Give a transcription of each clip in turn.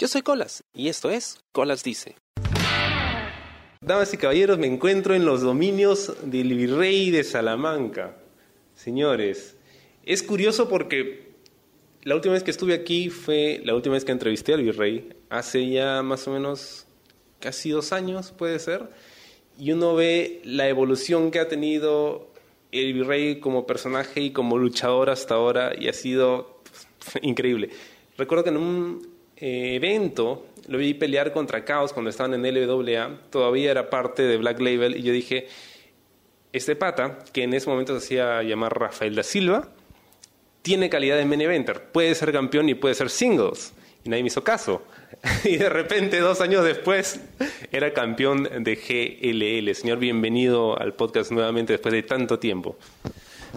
Yo soy Colas y esto es Colas Dice. Damas y caballeros, me encuentro en los dominios del virrey de Salamanca. Señores, es curioso porque la última vez que estuve aquí fue la última vez que entrevisté al virrey, hace ya más o menos casi dos años, puede ser, y uno ve la evolución que ha tenido el virrey como personaje y como luchador hasta ahora, y ha sido increíble. Recuerdo que en un eh, evento lo vi pelear contra Chaos cuando estaban en LWA, todavía era parte de Black Label, y yo dije, este pata, que en ese momento se hacía llamar Rafael da Silva, tiene calidad de main eventer, puede ser campeón y puede ser singles. Y nadie me hizo caso. Y de repente, dos años después, era campeón de GLL. Señor, bienvenido al podcast nuevamente después de tanto tiempo.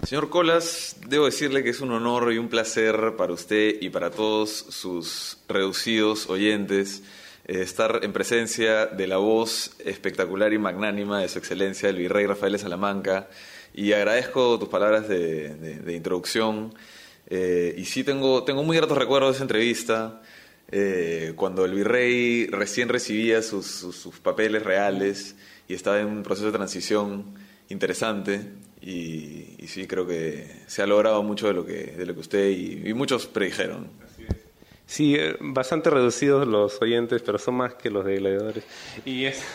Señor Colas, debo decirle que es un honor y un placer para usted y para todos sus reducidos oyentes eh, estar en presencia de la voz espectacular y magnánima de su excelencia, el virrey Rafael de Salamanca, y agradezco tus palabras de, introducción. Eh, y sí tengo, tengo muy gratos recuerdos de esa entrevista, eh, cuando el virrey recién recibía sus, sus papeles reales y estaba en un proceso de transición interesante y, sí creo que se ha logrado mucho de lo que, de lo que usted y, muchos predijeron. Sí, eh, bastante reducidos los oyentes, pero son más que los de gladiadores. Y es...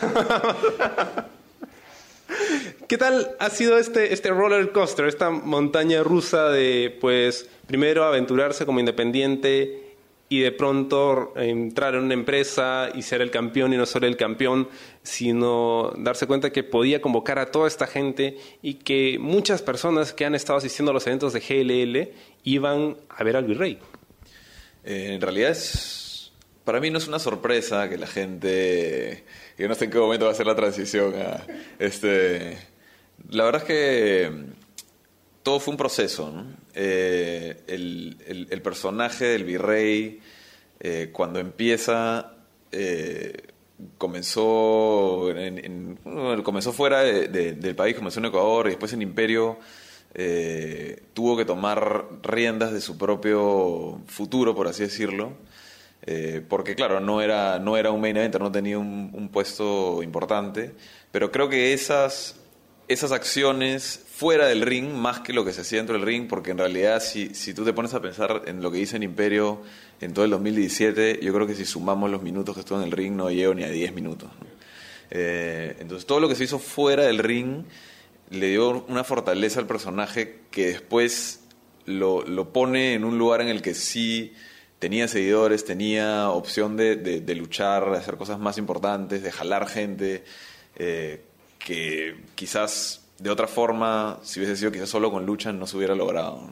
¿Qué tal ha sido este, este roller coaster, esta montaña rusa de, pues, primero aventurarse como independiente y de pronto entrar en una empresa y ser el campeón y no solo el campeón, sino darse cuenta que podía convocar a toda esta gente y que muchas personas que han estado asistiendo a los eventos de GLL iban a ver al virrey. Eh, en realidad es, para mí no es una sorpresa que la gente, yo no sé en qué momento va a ser la transición a este, la verdad es que todo fue un proceso. Eh, el, personaje del virrey, eh, cuando empieza, eh, comenzó, comenzó fuera del país, comenzó en Ecuador y después en Imperio. tuvo que tomar riendas de su propio futuro, por así decirlo, porque claro, no era, no era un main eventer, no tenía un, un puesto importante, pero creo que esas esas acciones fuera del ring más que lo que se hacía dentro del ring, porque en realidad si, si tú te pones a pensar en lo que dice en Imperio en todo el 2017, yo creo que si sumamos los minutos que estuvo en el ring no llego ni a 10 minutos. Eh, entonces todo lo que se hizo fuera del ring le dio una fortaleza al personaje que después lo, lo pone en un lugar en el que sí tenía seguidores, tenía opción de, de, luchar, de hacer cosas más importantes, de jalar gente. Eh, que quizás de otra forma, si hubiese sido quizás solo con lucha, no se hubiera logrado.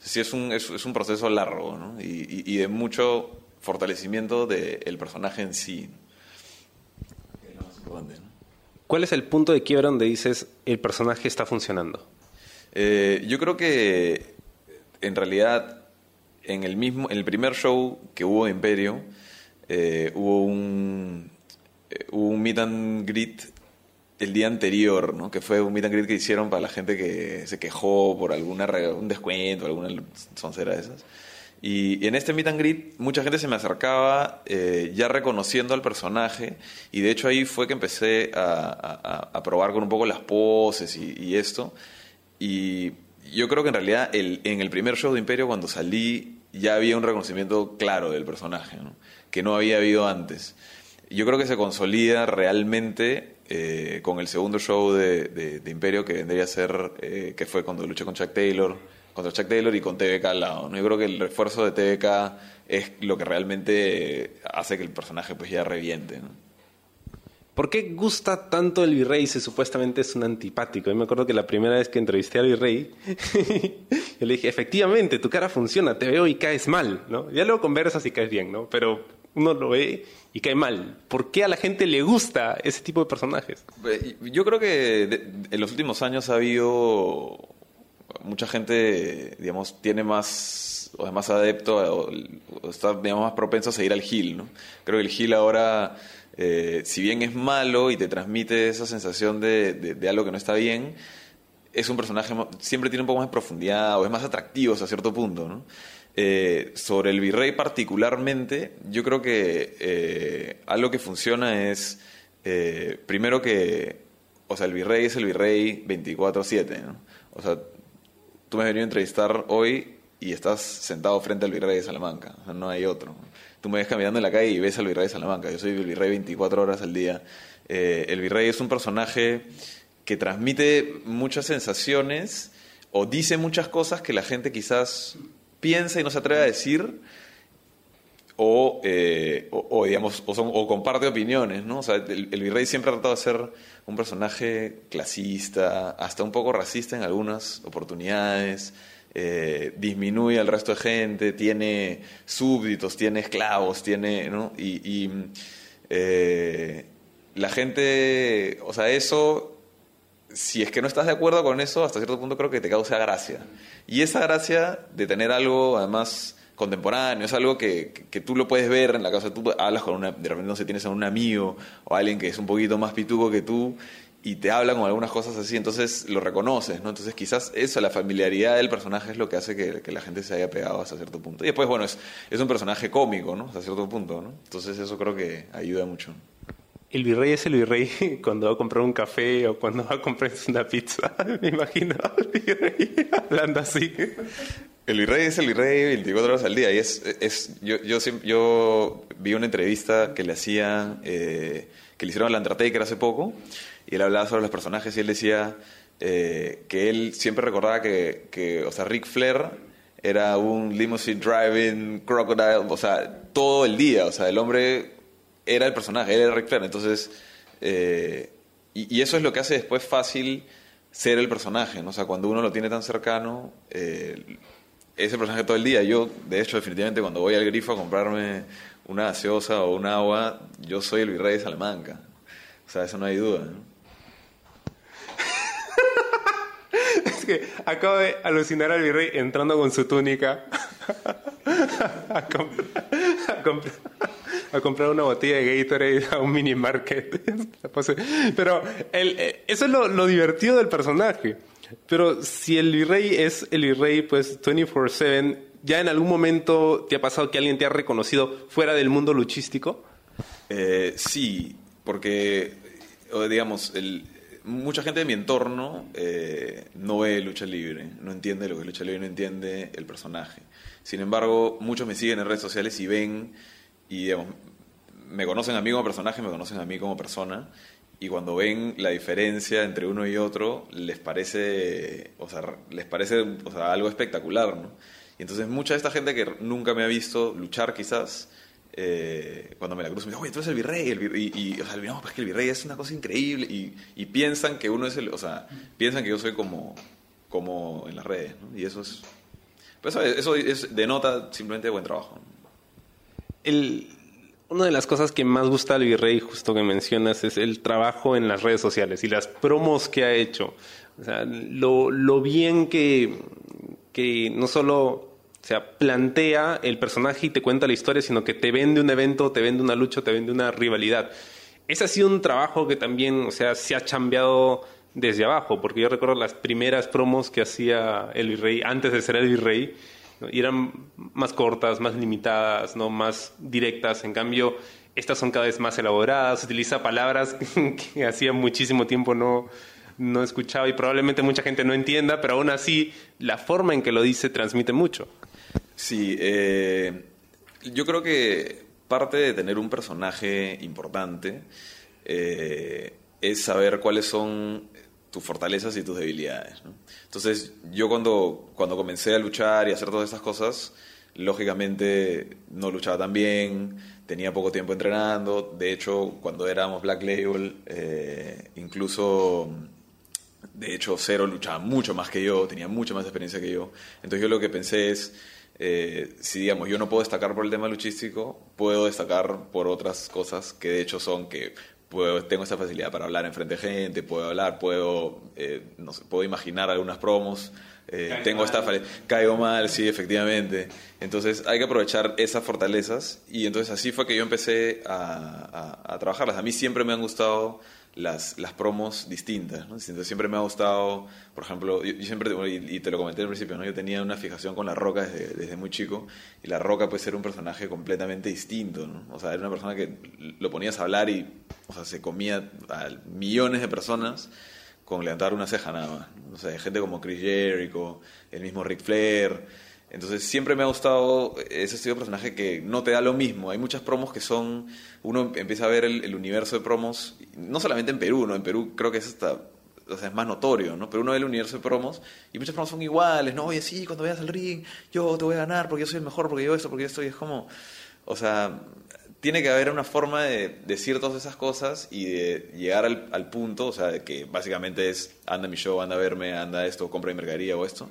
Sí, es un, es, un proceso largo ¿no? y, y, de mucho fortalecimiento del personaje en sí. ¿Cuál es el punto de quiebra donde dices el personaje está funcionando? Eh, yo creo que en realidad en el mismo en el primer show que hubo de Imperio eh, hubo un eh, hubo un meet and greet el día anterior, ¿no? que fue un meet and greet que hicieron para la gente que se quejó por alguna un descuento, alguna soncera de esas. Y, en este meet and greet mucha gente se me acercaba eh, ya reconociendo al personaje y de hecho ahí fue que empecé a, probar con un poco las poses y, esto. Y yo creo que en realidad el, en el primer show de Imperio cuando salí ya había un reconocimiento claro del personaje, que no había habido antes. Yo creo que se consolida realmente eh, con el segundo show de, Imperio que vendría a ser, eh, que fue cuando luché con Chuck Taylor, contra Chuck Taylor y con TVK al lado. ¿no? Yo creo que el refuerzo de TVK es lo que realmente hace que el personaje pues ya reviente. ¿Por qué gusta tanto el virrey si supuestamente es un antipático? Yo me acuerdo que la primera vez que entrevisté al virrey, yo le dije, efectivamente, tu cara funciona, te veo y caes mal, ¿no? Ya luego conversas y caes bien, ¿no? Pero uno lo ve y cae mal. ¿Por qué a la gente le gusta ese tipo de personajes? Yo creo que en los últimos años ha habido mucha gente, digamos, tiene más o es más adepto o, está digamos, más propenso a seguir al Gil, ¿no? Creo que el Gil ahora, eh, si bien es malo y te transmite esa sensación de, de, algo que no está bien, es un personaje, siempre tiene un poco más de profundidad o es más atractivo hasta cierto punto, ¿no? Eh, sobre el virrey particularmente, yo creo que eh, algo que funciona es, eh, primero que, o sea, el virrey es el virrey 24/7, ¿no? O sea, tú me has venido a entrevistar hoy y estás sentado frente al virrey de Salamanca, o sea, no hay otro. Tú me ves caminando en la calle y ves al virrey de Salamanca, yo soy el virrey 24 horas al día. el virrey es un personaje que transmite muchas sensaciones o dice muchas cosas que la gente quizás piensa y no se atreve a decir, o, eh, o, digamos, o, comparte opiniones, ¿no? O sea, el, virrey siempre ha tratado de ser un personaje clasista, hasta un poco racista en algunas oportunidades, eh, disminuye al resto de gente, tiene súbditos, tiene esclavos, tiene, ¿no? Y, eh, la gente, o sea, eso si es que no estás de acuerdo con eso, hasta cierto punto creo que te causa gracia. Y esa gracia de tener algo, además, contemporáneo, es algo que, que, tú lo puedes ver en la casa, tú hablas con una, de repente no sé, tienes a un amigo o alguien que es un poquito más pituco que tú y te habla con algunas cosas así, entonces lo reconoces, ¿no? Entonces quizás eso, la familiaridad del personaje es lo que hace que, que la gente se haya pegado hasta cierto punto. Y después, bueno, es, es un personaje cómico, ¿no? Hasta cierto punto, ¿no? Entonces eso creo que ayuda mucho el virrey es el virrey cuando va a comprar un café o cuando va a comprar una pizza. Me imagino al virrey hablando así. El virrey es el virrey 24 horas al día. Y es, es, yo, yo, yo vi una entrevista que le hacía, eh, que le hicieron a la hace poco, y él hablaba sobre los personajes y él decía eh, que él siempre recordaba que, que, o sea, Rick Flair era un limousine driving crocodile, o sea, todo el día. O sea, el hombre era el personaje, era Rick Flair. Entonces, eh, y, eso es lo que hace después fácil ser el personaje, ¿no? O sea, cuando uno lo tiene tan cercano, eh, ese personaje todo el día. Yo, de hecho, definitivamente cuando voy al grifo a comprarme una gaseosa o un agua, yo soy el virrey de Salamanca. O sea, eso no hay duda, es que acabo de alucinar al virrey entrando con su túnica a comprar una botella de Gatorade a un mini market. Pero el, eh, eso es lo, divertido del personaje. Pero si el virrey es el virrey, pues 24-7, ¿ya en algún momento te ha pasado que alguien te ha reconocido fuera del mundo luchístico? Eh, sí, porque, digamos, el, mucha gente de mi entorno eh, no ve lucha libre, no entiende lo que es lucha libre, no entiende el personaje. Sin embargo, muchos me siguen en redes sociales y ven y me conocen a mí como personaje, me conocen a mí como persona, y cuando ven la diferencia entre uno y otro, les parece, o sea, les parece o sea, algo espectacular, ¿no? Y entonces mucha de esta gente que nunca me ha visto luchar quizás, eh, cuando me la cruzo me dice, oye, tú eres el virrey, el virrey. y, o sea, no, pues que el virrey es una cosa increíble, y, y, piensan que uno es el, o sea, piensan que yo soy como, como en las redes, ¿no? Y eso es, pues eso es, denota simplemente buen trabajo. El, una de las cosas que más gusta al virrey, justo que mencionas, es el trabajo en las redes sociales y las promos que ha hecho. O sea, lo, lo bien que, que no solo o sea, plantea el personaje y te cuenta la historia, sino que te vende un evento, te vende una lucha, te vende una rivalidad. Ese ha sido un trabajo que también, o sea, se ha chambeado desde abajo, porque yo recuerdo las primeras promos que hacía el virrey antes de ser el virrey, y eran más cortas, más limitadas, ¿no? más directas. En cambio, estas son cada vez más elaboradas, utiliza palabras que hacía muchísimo tiempo no, no escuchaba y probablemente mucha gente no entienda, pero aún así la forma en que lo dice transmite mucho. Sí, eh, yo creo que parte de tener un personaje importante eh, es saber cuáles son tus fortalezas y tus debilidades. Entonces, yo cuando, cuando comencé a luchar y a hacer todas estas cosas, lógicamente no luchaba tan bien, tenía poco tiempo entrenando. De hecho, cuando éramos Black Label, eh, incluso, de hecho, Cero luchaba mucho más que yo, tenía mucha más experiencia que yo. Entonces, yo lo que pensé es. Eh, si digamos yo no puedo destacar por el tema luchístico, puedo destacar por otras cosas que de hecho son que puedo, tengo esta facilidad para hablar en frente de gente, puedo hablar, puedo, eh, no sé, puedo imaginar algunas promos, eh, tengo esta caigo mal, sí, efectivamente. Entonces hay que aprovechar esas fortalezas y entonces así fue que yo empecé a, a, trabajarlas. A mí siempre me han gustado las, las promos distintas, ¿no? Entonces, siempre me ha gustado, por ejemplo, yo, siempre, y, te lo comenté al principio, ¿no? Yo tenía una fijación con La Roca desde, desde, muy chico, y La Roca puede ser un personaje completamente distinto, ¿no? O sea, era una persona que lo ponías a hablar y, o sea, se comía a millones de personas con levantar una ceja nada más. O sea, gente como Chris Jericho, el mismo Ric Flair, entonces siempre me ha gustado ese estilo de personaje que no te da lo mismo. Hay muchas promos que son, uno empieza a ver el, universo de promos, no solamente en Perú, ¿no? En Perú creo que es hasta, o sea, es más notorio, ¿no? Pero uno ve el universo de promos y muchas promos son iguales, ¿no? Oye, sí, cuando vayas al ring, yo te voy a ganar porque yo soy el mejor, porque yo esto, porque yo estoy, es como, o sea, tiene que haber una forma de decir todas esas cosas y de llegar al, al punto, o sea, que básicamente es, anda mi show, anda a verme, anda esto, compra mi mercadería o esto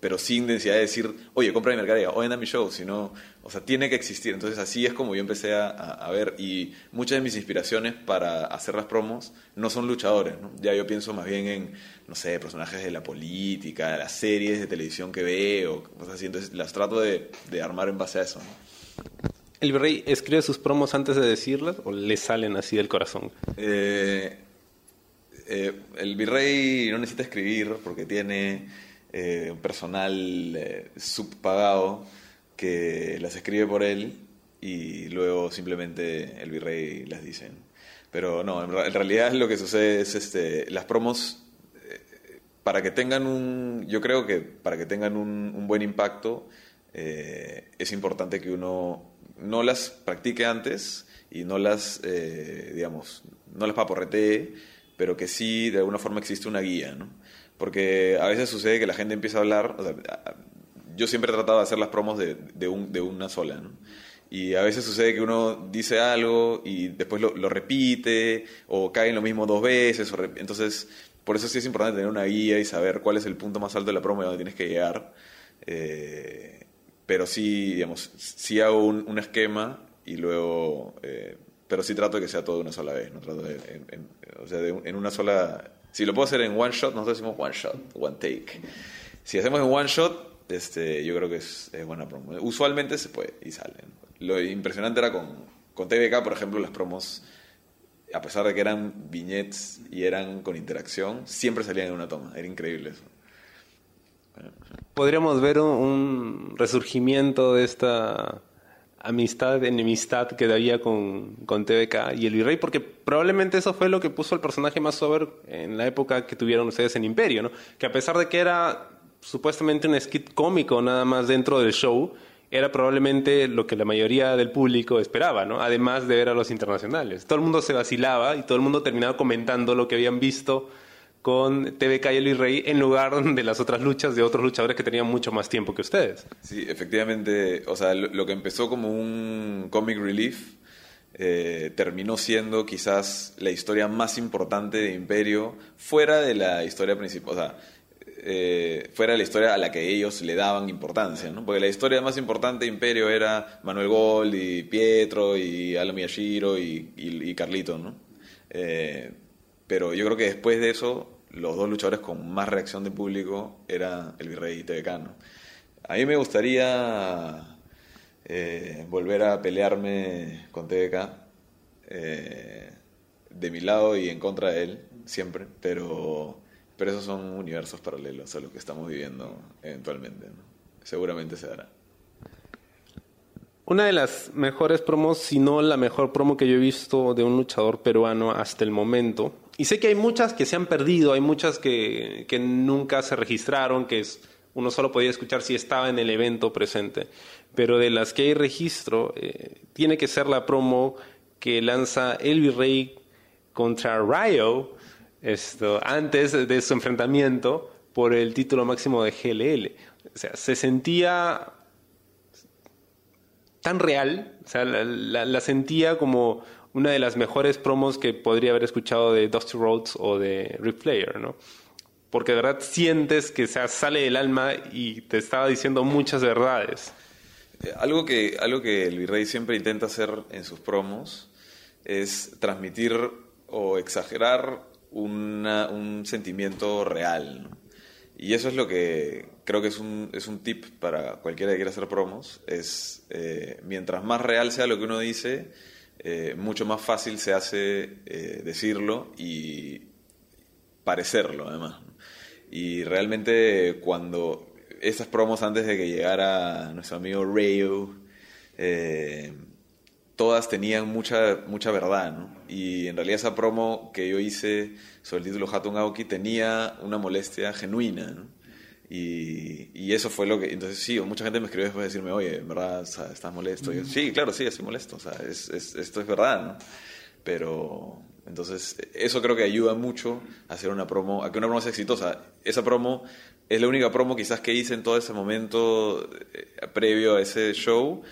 pero sin necesidad de decir, oye, compra mi mercadería, o anda mi show, sino, o sea, tiene que existir. Entonces así es como yo empecé a, a, ver y muchas de mis inspiraciones para hacer las promos no son luchadores, ¿no? Ya yo pienso más bien en, no sé, personajes de la política, de las series de televisión que veo, cosas así. Entonces las trato de, de armar en base a eso. ¿El virrey escribe sus promos antes de decirlas o le salen así del corazón? Eh, eh, el virrey no necesita escribir porque tiene eh, un personal subpagado que las escribe por él y luego simplemente el virrey las dice. Pero no, en, realidad lo que sucede es este, las promos, para que tengan un, yo creo que para que tengan un, buen impacto, es importante que uno no las practique antes y no las, digamos, no las paporretee, pero que sí de alguna forma existe una guía, ¿no? Porque a veces sucede que la gente empieza a hablar, yo siempre he tratado de hacer las promos de, de, un, de una sola, ¿no? Y a veces sucede que uno dice algo y después lo, repite o cae en lo mismo dos veces. entonces, por eso sí es importante tener una guía y saber cuál es el punto más alto de la promo y dónde tienes que llegar. Eh, pero sí, digamos, sí hago un, un esquema y luego... Eh, pero sí trato de que sea todo de una sola vez, no trato de, en, o sea, de, en una sola si lo puedo hacer en one shot, nosotros decimos one shot, one take. Si hacemos en one shot, este, yo creo que es, buena promo. Usualmente se puede y salen. Lo impresionante era con, con TVK, por ejemplo, las promos, a pesar de que eran viñetes y eran con interacción, siempre salían en una toma. Era increíble eso. Podríamos ver un resurgimiento de esta amistad, enemistad que había con, con TVK y el Virrey, porque probablemente eso fue lo que puso el personaje más over en la época que tuvieron ustedes en Imperio, ¿no? Que a pesar de que era supuestamente un skit cómico nada más dentro del show, era probablemente lo que la mayoría del público esperaba, ¿no? Además de ver a los internacionales. Todo el mundo se vacilaba y todo el mundo terminaba comentando lo que habían visto con TVK y el Rey en lugar de las otras luchas de otros luchadores que tenían mucho más tiempo que ustedes. Sí, efectivamente, o sea, lo, que empezó como un comic relief eh, terminó siendo quizás la historia más importante de Imperio fuera de la historia principal, o sea, eh, fuera de la historia a la que ellos le daban importancia, ¿no? Porque la historia más importante de Imperio era Manuel Gold y Pietro y Alan y, Carlito, ¿no? Eh, pero yo creo que después de eso los dos luchadores con más reacción de público era el Virrey y TVK. A mí me gustaría eh, volver a pelearme con TVK eh, de mi lado y en contra de él, siempre, pero, pero esos son universos paralelos a los que estamos viviendo eventualmente. Seguramente se dará. Una de las mejores promos, si no la mejor promo que yo he visto de un luchador peruano hasta el momento, y sé que hay muchas que se han perdido, hay muchas que, que nunca se registraron, que es, uno solo podía escuchar si estaba en el evento presente. Pero de las que hay registro, eh, tiene que ser la promo que lanza El Virrey contra Ryo esto, antes de su enfrentamiento por el título máximo de GLL. O sea, se sentía tan real, o sea, la, la sentía como una de las mejores promos que podría haber escuchado de Dusty Rhodes o de Ric Flair, ¿no? Porque de verdad sientes que se sale del alma y te estaba diciendo muchas verdades. Eh, algo que, algo que el virrey siempre intenta hacer en sus promos es transmitir o exagerar un sentimiento real. Y eso es lo que creo que es un, es un tip para cualquiera que quiera hacer promos. Es eh, mientras más real sea lo que uno dice, eh, mucho más fácil se hace eh, decirlo y parecerlo, además. Y realmente cuando esas promos antes de que llegara nuestro amigo Rayo, eh, todas tenían mucha, mucha verdad, ¿no? Y en realidad esa promo que yo hice sobre el título Hatun Aoki tenía una molestia genuina, ¿no? Y, y, eso fue lo que... Entonces sí, mucha gente me escribió después de decirme, oye, en verdad estás molesto. Y yo, sí, claro, sí, estoy molesto. O sea, es, es, esto es verdad, ¿no? Pero entonces eso creo que ayuda mucho a hacer una promo, a que una promo sea exitosa. Esa promo es la única promo quizás que hice en todo ese momento eh, previo a ese show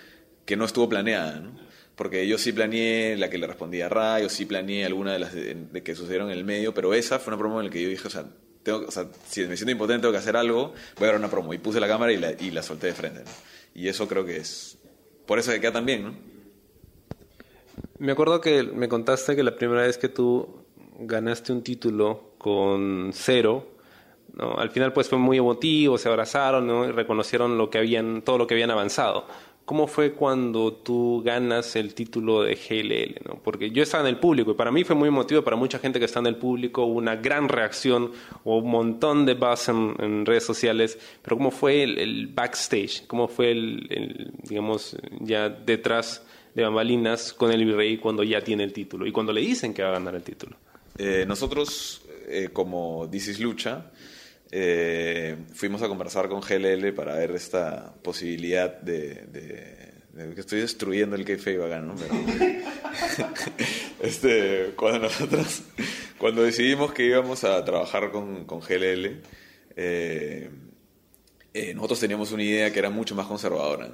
que no estuvo planeada, ¿no? Porque yo sí planeé la que le respondía a Ray, yo sí planeé alguna de las de, que sucedieron en el medio, pero esa fue una promo en la que yo dije, o sea, tengo, o sea, si me siento impotente, tengo que hacer algo, voy a dar una promo. Y puse la cámara y la, y la solté de frente. Y eso creo que es. Por eso que queda tan bien, ¿no? Me acuerdo que me contaste que la primera vez que tú ganaste un título con cero, ¿no? al final pues fue muy emotivo, se abrazaron ¿no? y reconocieron lo que habían, todo lo que habían avanzado. ¿Cómo fue cuando tú ganas el título de GLL? ¿no? Porque yo estaba en el público y para mí fue muy emotivo, para mucha gente que está en el público, hubo una gran reacción, o un montón de buzz en, redes sociales, pero ¿cómo fue el, backstage? ¿Cómo fue el, digamos, ya detrás de bambalinas con el virrey cuando ya tiene el título y cuando le dicen que va a ganar el título? Eh, nosotros, eh, como This Lucha, eh, fuimos a conversar con GLL para ver esta posibilidad de, que estoy destruyendo el kayfabe acá, ¿no? este, cuando nosotros, cuando decidimos que íbamos a trabajar con, con GLL, eh, eh, nosotros teníamos una idea que era mucho más conservadora.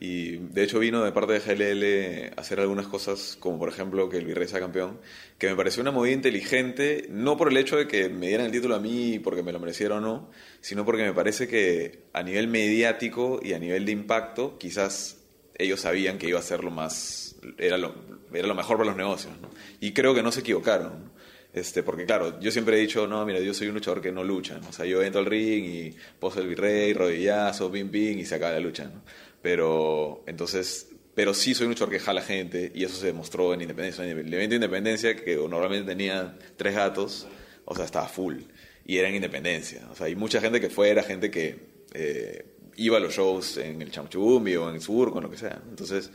Y de hecho vino de parte de GLL a hacer algunas cosas, como por ejemplo que el Virrey sea campeón, que me pareció una movida inteligente, no por el hecho de que me dieran el título a mí porque me lo mereciera o no, sino porque me parece que a nivel mediático y a nivel de impacto, quizás ellos sabían que iba a ser lo más, era lo, era lo mejor para los negocios. Y creo que no se equivocaron. Este, porque claro, yo siempre he dicho, no, mira, yo soy un luchador que no lucha. O sea, yo entro al ring y poso el virrey, rodillazo, ping, ping, y se acaba la lucha. ¿no? Pero entonces, pero sí soy un luchador que jala gente y eso se demostró en Independencia. En el evento de Independencia, que normalmente tenía tres gatos, o sea, estaba full. Y era en Independencia. O sea, hay mucha gente que fue, era gente que eh, iba a los shows en el Chamchumbi o en el Sur, con lo que sea. Entonces,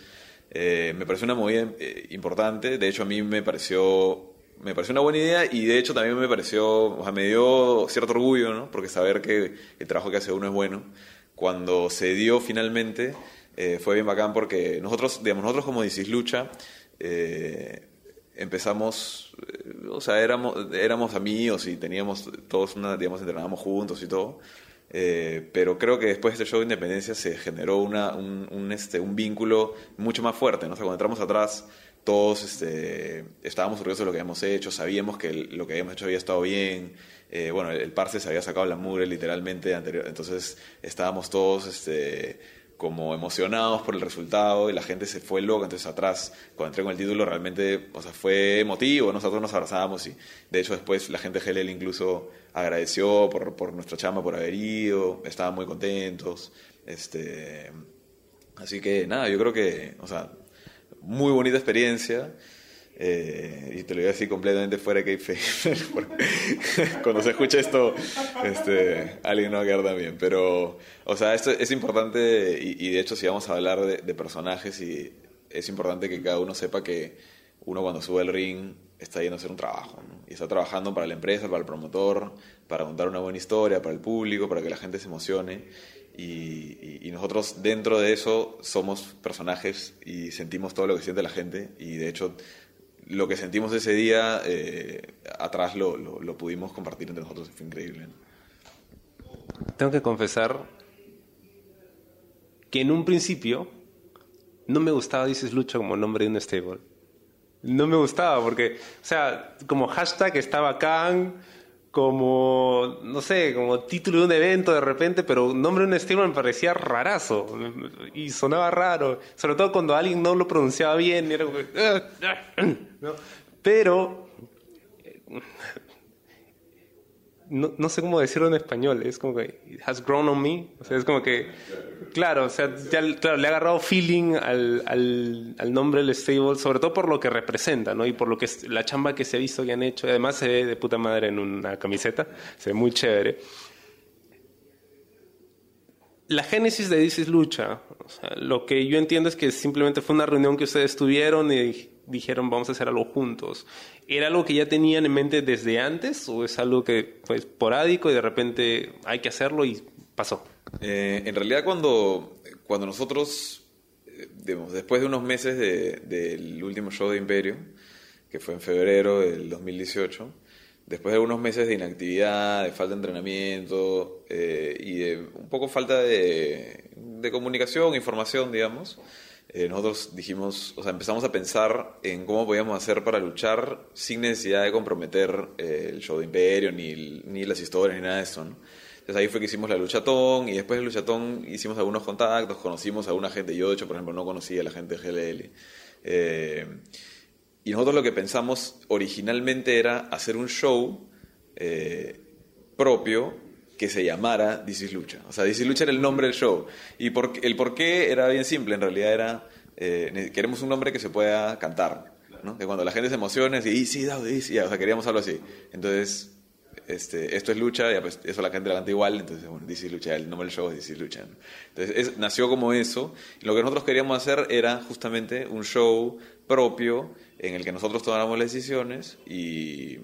eh, me pareció una movida eh, importante. De hecho, a mí me pareció me pareció una buena idea y de hecho también me pareció, o sea, me dio cierto orgullo, ¿no? Porque saber que el trabajo que hace uno es bueno cuando se dio finalmente, eh, fue bien bacán porque nosotros, digamos, nosotros como Dicis Lucha, eh, empezamos, eh, o sea, éramos, éramos amigos y teníamos todos una, digamos, entrenábamos juntos y todo. pero creo que después de este show de Independencia se generó una, un, este, un vínculo mucho más fuerte. ¿no? O sea, cuando entramos atrás, todos este, estábamos orgullosos de lo que habíamos hecho, sabíamos que lo que habíamos hecho había estado bien, eh, bueno, el, Parce se había sacado la mugre literalmente anterior, entonces estábamos todos este, como emocionados por el resultado y la gente se fue loca, entonces atrás, cuando entré con el título, realmente, o sea, fue emotivo, nosotros nos abrazábamos y de hecho después la gente de GLL incluso agradeció por, por nuestra chamba por haber ido, estaban muy contentos, este, así que nada, yo creo que, o sea, muy bonita experiencia. Eh, y te lo digo así completamente fuera de que cuando se escucha esto, este, alguien no va a quedar tan Pero, o sea, esto es importante y, de hecho si vamos a hablar de, personajes, y es importante que cada uno sepa que uno cuando sube al ring está yendo a hacer un trabajo. Y está trabajando para la empresa, para el promotor, para contar una buena historia, para el público, para que la gente se emocione. Y, y, nosotros dentro de eso somos personajes y sentimos todo lo que siente la gente. Y de hecho lo que sentimos ese día eh, atrás lo, pudimos compartir entre nosotros, fue increíble. Tengo que confesar que en un principio no me gustaba Dices Lucha como nombre de un stable. No me gustaba porque, o sea, como hashtag estaba Khan, como, no sé, como título de un evento de repente, pero nombre de un estilo me parecía rarazo y sonaba raro, sobre todo cuando alguien no lo pronunciaba bien, era ¿no? pero no, sé cómo decirlo en español, es como que it has grown on me, o sea, es como que, claro, o sea, ya, claro, le ha agarrado feeling al, al, al, nombre del stable, sobre todo por lo que representa, ¿no? Y por lo que es, la chamba que se ha visto que han hecho, además se ve de puta madre en una camiseta, se ve muy chévere. La génesis de This Lucha, o sea, lo que yo entiendo es que simplemente fue una reunión que ustedes tuvieron y dijeron vamos a hacer algo juntos. ¿Era algo que ya tenían en mente desde antes o es algo que fue esporádico y de repente hay que hacerlo y pasó? Eh, en realidad cuando, cuando nosotros, eh, después de unos meses del último show de Imperio, que fue en febrero del 2018, después de algunos meses de inactividad, de falta de entrenamiento eh, y de un poco falta de, de comunicación, información, digamos, eh, nosotros dijimos, o sea, empezamos a pensar en cómo podíamos hacer para luchar sin necesidad de comprometer eh, el show de Imperio, ni, ni, las historias, ni nada de eso. Entonces ahí fue que hicimos la luchatón y después del luchatón hicimos algunos contactos, conocimos a alguna gente. Yo, de hecho, por ejemplo, no conocía a la gente de GLL. Eh, y nosotros lo que pensamos originalmente era hacer un show propio que se llamara This Lucha. O sea, This Lucha era el nombre del show. Y por, el por qué era bien simple, en realidad era, eh, queremos un nombre que se pueda cantar. ¿no? De cuando la gente se emociona, y sí, sí, o sea, queríamos algo así. Entonces, este, esto es lucha, y pues, eso la gente la canta igual, entonces, bueno, DC Lucha, el nombre del show es DC Lucha. Entonces, nació como eso, y lo que nosotros queríamos hacer era justamente un show propio en el que nosotros tomáramos las decisiones y,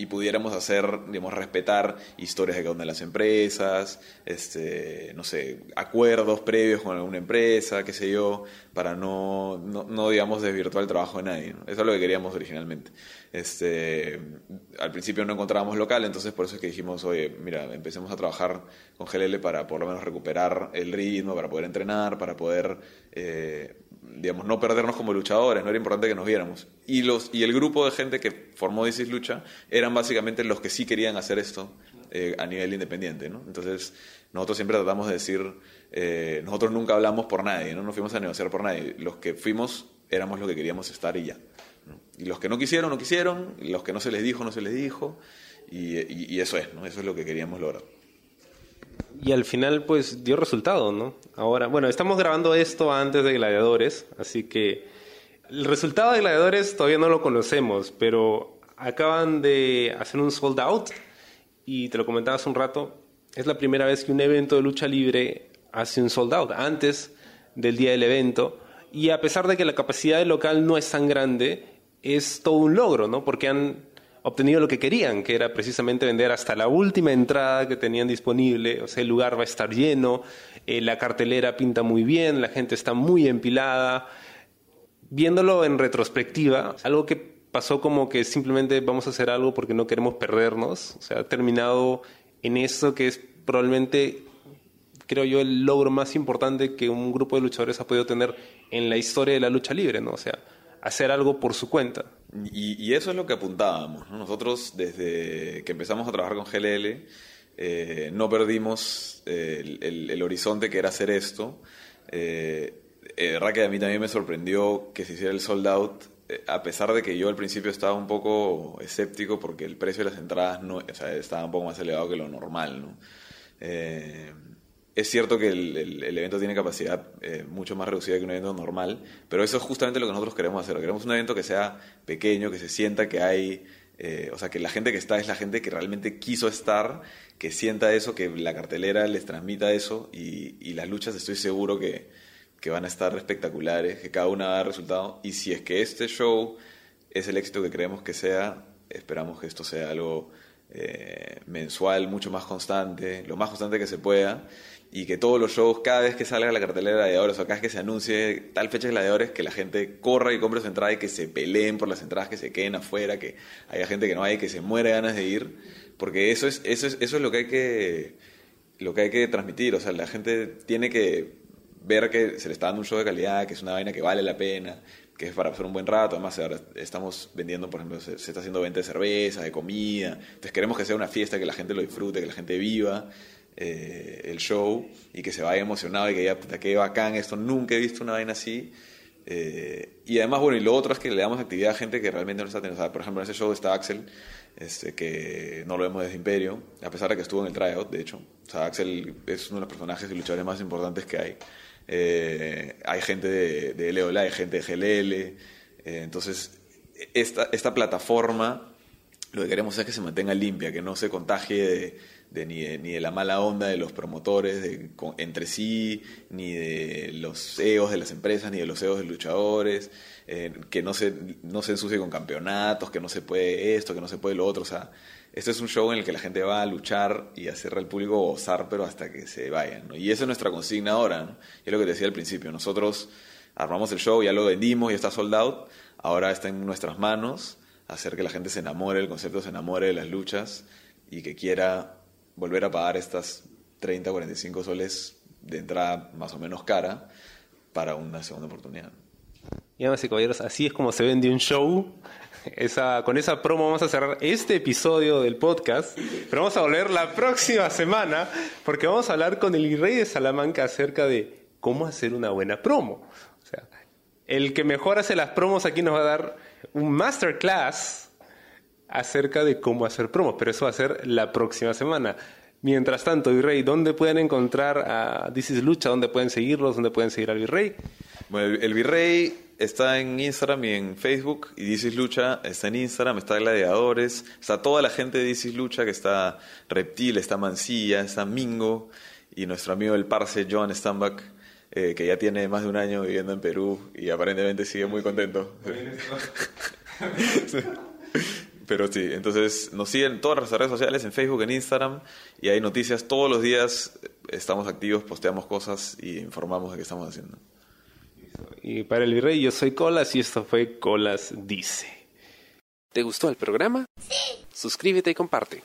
y pudiéramos hacer, digamos, respetar historias de cada una de las empresas, este, no sé, acuerdos previos con alguna empresa, qué sé yo, para no, no, digamos, desvirtuar el trabajo de nadie. Eso es lo que queríamos originalmente. Este, al principio no encontrábamos local, entonces por eso es que dijimos, oye, mira, empecemos a trabajar con GLL para por lo menos recuperar el ritmo, para poder entrenar, para poder... Eh, digamos, no perdernos como luchadores, no era importante que nos viéramos. Y, los, y el grupo de gente que formó Dicis Lucha eran básicamente los que sí querían hacer esto eh, a nivel independiente, ¿no? Entonces, nosotros siempre tratamos de decir, eh, nosotros nunca hablamos por nadie, ¿no? No fuimos a negociar por nadie. Los que fuimos éramos lo que queríamos estar y ya. Y los que no quisieron, no quisieron, y los que no se les dijo, no se les dijo, y, y eso es, ¿no? Eso es lo que queríamos lograr y al final pues dio resultado, ¿no? Ahora, bueno, estamos grabando esto antes de Gladiadores, así que el resultado de Gladiadores todavía no lo conocemos, pero acaban de hacer un sold out y te lo comentaba un rato, es la primera vez que un evento de lucha libre hace un sold out antes del día del evento y a pesar de que la capacidad del local no es tan grande, es todo un logro, ¿no? Porque han obtenido lo que querían, que era precisamente vender hasta la última entrada que tenían disponible. O sea, el lugar va a estar lleno, eh, la cartelera pinta muy bien, la gente está muy empilada. Viéndolo en retrospectiva, algo que pasó como que simplemente vamos a hacer algo porque no queremos perdernos. O sea, ha terminado en eso que es probablemente, creo yo, el logro más importante que un grupo de luchadores ha podido tener en la historia de la lucha libre, ¿no? O sea, hacer algo por su cuenta. Y, eso es lo que apuntábamos. Nosotros, desde que empezamos a trabajar con GLL, eh, no perdimos eh, el, horizonte que era hacer esto. Eh, eh a mí también me sorprendió que se hiciera el sold out, a pesar de que yo al principio estaba un poco escéptico porque el precio de las entradas no, estaba un poco más elevado que lo normal. ¿no? Es cierto que el, evento tiene capacidad eh, mucho más reducida que un evento normal, pero eso es justamente lo que nosotros queremos hacer. Queremos un evento que sea pequeño, que se sienta que hay, eh, o sea, que la gente que está es la gente que realmente quiso estar, que sienta eso, que la cartelera les transmita eso y, las luchas estoy seguro que, van a estar espectaculares, que cada una va a dar resultado. Y si es que este show es el éxito que creemos que sea, esperamos que esto sea algo eh, mensual, mucho más constante, lo más constante que se pueda y que todos los shows, cada vez que salga la cartelera de gladiadores o cada vez que se anuncie tal fecha de gladiadores, que la gente corra y compre su entrada y que se peleen por las entradas, que se queden afuera, que haya gente que no hay, que se muere ganas de ir, porque eso es, eso es, eso es lo que hay que lo que hay que transmitir, o sea, la gente tiene que ver que se le está dando un show de calidad, que es una vaina que vale la pena, que es para pasar un buen rato. Además, ahora estamos vendiendo, por ejemplo, se, está haciendo venta de cerveza, de comida. Entonces, queremos que sea una fiesta, que la gente lo disfrute, que la gente viva. Eh, el show y que se vaya emocionado y que diga, puta, qué bacán esto, nunca he visto una vaina así. Eh, y además, bueno, y lo otro es que le damos actividad a gente que realmente no está teniendo. Por ejemplo, en ese show está Axel, este, que no lo vemos desde Imperio, a pesar de que estuvo en el tryout, de hecho. O sea, Axel es uno de los personajes y luchadores más importantes que hay. Eh, hay gente de, de LOLA, hay gente de GLL. Entonces, esta, esta plataforma, lo que queremos es que se mantenga limpia, que no se contagie de de, ni, de, ni de la mala onda de los promotores de, entre sí, ni de los egos de las empresas, ni de los egos de los luchadores, eh, que no se, ensucie con campeonatos, que no se puede esto, que no se puede lo otro. O sea, este es un show en el que la gente va a luchar y hacer al público gozar, pero hasta que se vayan. Y esa es nuestra consigna ahora. Y es lo que te decía al principio. Nosotros armamos el show, ya lo vendimos, y está sold out. Ahora está en nuestras manos hacer que la gente se enamore del concepto, se enamore de las luchas y que quiera volver a pagar estas 30, 45 soles de entrada más o menos cara para una segunda oportunidad. Y y caballeros, así es como se vende un show. Con esa promo vamos a cerrar este episodio del podcast, pero vamos a volver la próxima semana porque vamos a hablar con el rey de Salamanca acerca de cómo hacer una buena promo. O sea, el que mejor hace las promos aquí nos va a dar un masterclass acerca de cómo hacer promos, pero eso va a ser la próxima semana. Mientras tanto, Virrey, ¿dónde pueden encontrar a This is Lucha? ¿Dónde pueden seguirlos? ¿Dónde pueden seguir al Virrey? Bueno, el, el Virrey está en Instagram y en Facebook, y This is Lucha está en Instagram, está Gladiadores, está toda la gente de This is Lucha, que está Reptil, está Mancilla, está Mingo, y nuestro amigo el Parse John Stambach, eh, que ya tiene más de un año viviendo en Perú y aparentemente sigue muy contento. Pero sí, entonces nos siguen en todas las redes sociales, en Facebook, en Instagram, y hay noticias todos los días, estamos activos, posteamos cosas y informamos de qué estamos haciendo. Y para el virrey, yo soy Colas y esto fue Colas Dice. ¿Te gustó el programa? Sí. Suscríbete y comparte.